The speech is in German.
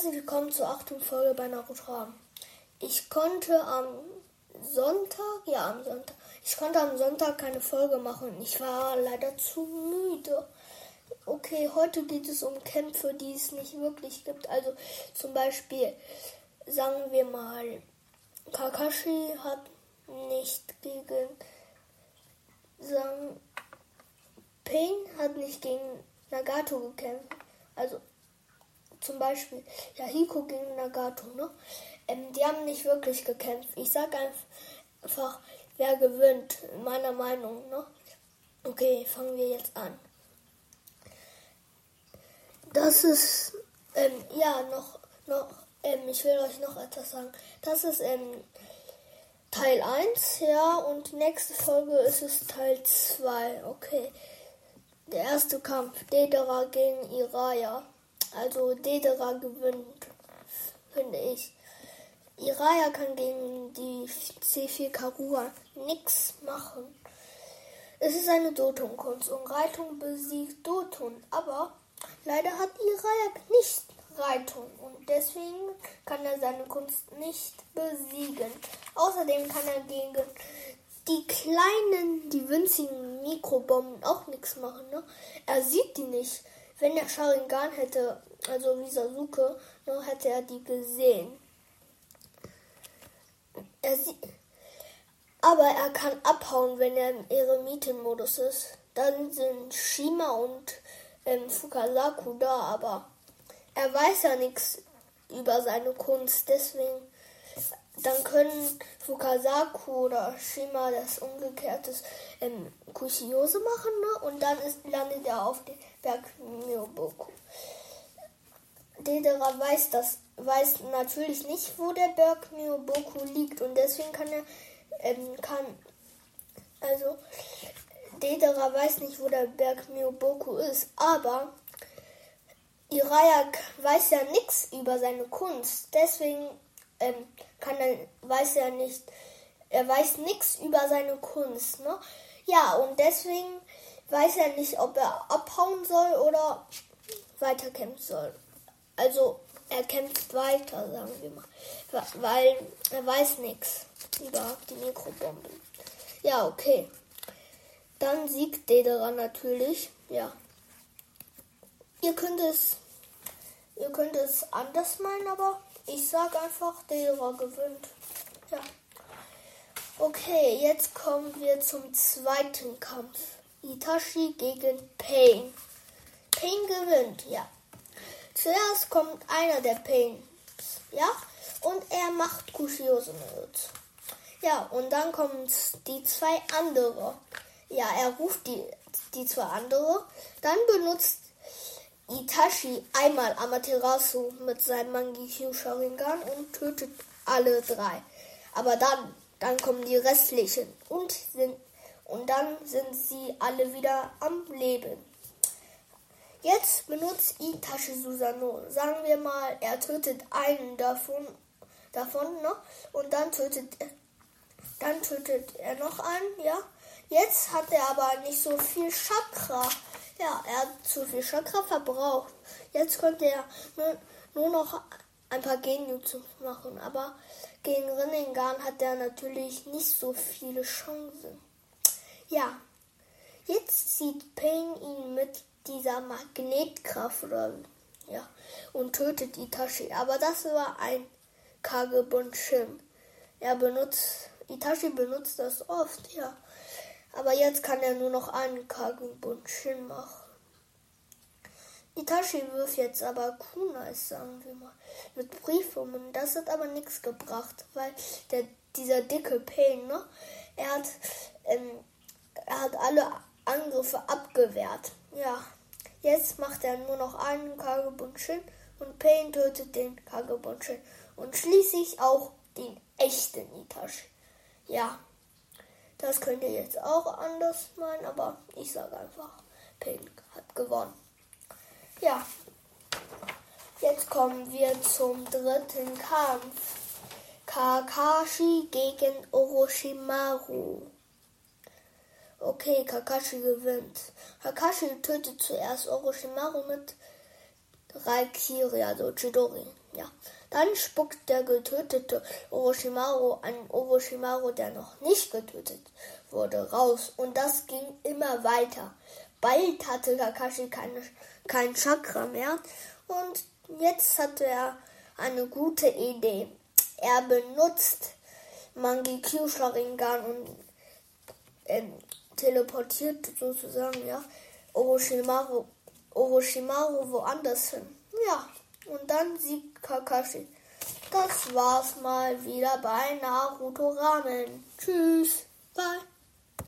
Herzlich willkommen zur achten Folge bei Naruto. Ich konnte am Sonntag, ja am Sonntag, ich konnte am Sonntag keine Folge machen. Ich war leider zu müde. Okay, heute geht es um Kämpfe, die es nicht wirklich gibt. Also zum Beispiel, sagen wir mal, Kakashi hat nicht gegen sagen, Pain hat nicht gegen Nagato gekämpft. Also zum Beispiel Yahiko gegen Nagato, ne? Ähm, die haben nicht wirklich gekämpft. Ich sag einfach, wer gewinnt, meiner Meinung, ne? Okay, fangen wir jetzt an. Das ist, ähm, ja, noch, noch, ähm, ich will euch noch etwas sagen. Das ist, ähm, Teil 1, ja, und nächste Folge ist es Teil 2, okay. Der erste Kampf, Dedera gegen Iraya. Also Dedera gewinnt, finde ich. Iraya kann gegen die C4 Karua nichts machen. Es ist eine Doton-Kunst und Reitung besiegt Doton, aber leider hat Iraya nicht Reitung und deswegen kann er seine Kunst nicht besiegen. Außerdem kann er gegen die kleinen, die winzigen Mikrobomben auch nichts machen. Ne? Er sieht die nicht. Wenn er Sharingan hätte, also wie Sasuke, ne, hätte er die gesehen. Er sieht, aber er kann abhauen, wenn er im Eremitenmodus ist. Dann sind Shima und ähm, Fukasaku da, aber er weiß ja nichts über seine Kunst. Deswegen dann können Fukasaku oder Shima das umgekehrte ähm, Kushiose machen ne? und dann ist, landet er auf dem Berg Myoboku. Dedera weiß das, weiß natürlich nicht, wo der Berg Myoboku liegt und deswegen kann er, ähm, kann, also Dedera weiß nicht, wo der Berg Myoboku ist, aber Irayak weiß ja nichts über seine Kunst, deswegen ähm, kann er, weiß er nicht, er weiß nichts über seine Kunst, ne? Ja, und deswegen weiß er nicht, ob er abhauen soll oder weiterkämpfen soll. Also er kämpft weiter, sagen wir mal, weil er weiß nichts über die Mikrobomben. Ja, okay. Dann siegt Dedera natürlich, ja. Ihr könnt es, ihr könnt es anders meinen, aber ich sag einfach, Deora gewinnt. Ja. Okay, jetzt kommen wir zum zweiten Kampf. Itachi gegen Pain. Pain gewinnt, ja. Zuerst kommt einer der Pains, ja, und er macht Kushiose Ja, und dann kommen die zwei andere. Ja, er ruft die, die zwei andere. Dann benutzt Itachi einmal Amaterasu mit seinem Mangekyo Sharingan und tötet alle drei. Aber dann, dann kommen die restlichen und sind und dann sind sie alle wieder am Leben. Jetzt benutzt Itachi Susano. Sagen wir mal, er tötet einen davon, davon ne? und dann tötet, dann tötet er noch einen, ja. Jetzt hat er aber nicht so viel Chakra. Ja, er hat zu viel Chakra verbraucht. Jetzt könnte er nur, nur noch ein paar Genjutsu machen. Aber gegen Rinnegan hat er natürlich nicht so viele Chancen. Ja, jetzt zieht Pain ihn mit dieser Magnetkraft oder ja und tötet Itachi. Aber das war ein Kagebunshim. Er benutzt Itachi benutzt das oft, ja. Aber jetzt kann er nur noch einen Kagebundshin machen. Itachi wirft jetzt aber Kunais, sagen wir mal, mit Briefungen. Das hat aber nichts gebracht, weil der, dieser dicke Pain, ne, er hat, ähm, er hat alle Angriffe abgewehrt. Ja, jetzt macht er nur noch einen Kagebundshin und Pain tötet den Kagebundshin und schließlich auch den echten Itachi. Ja, das könnt ihr jetzt auch anders meinen, aber ich sage einfach, Pink hat gewonnen. Ja, jetzt kommen wir zum dritten Kampf. Kakashi gegen Orochimaru. Okay, Kakashi gewinnt. Kakashi tötet zuerst Orochimaru mit Raikiri, also. Ja. Dann spuckt der getötete Orochimaru einen Orochimaru, der noch nicht getötet wurde, raus. Und das ging immer weiter. Bald hatte Kakashi keine, kein Chakra mehr. Und jetzt hatte er eine gute Idee. Er benutzt Mangekyo Sharingan und ähm, teleportiert sozusagen, ja, Orochimaru, Orochimaru woanders hin. Ja, und dann siegt Kakashi. Das war's mal wieder bei Naruto Ramen. Tschüss. Bye.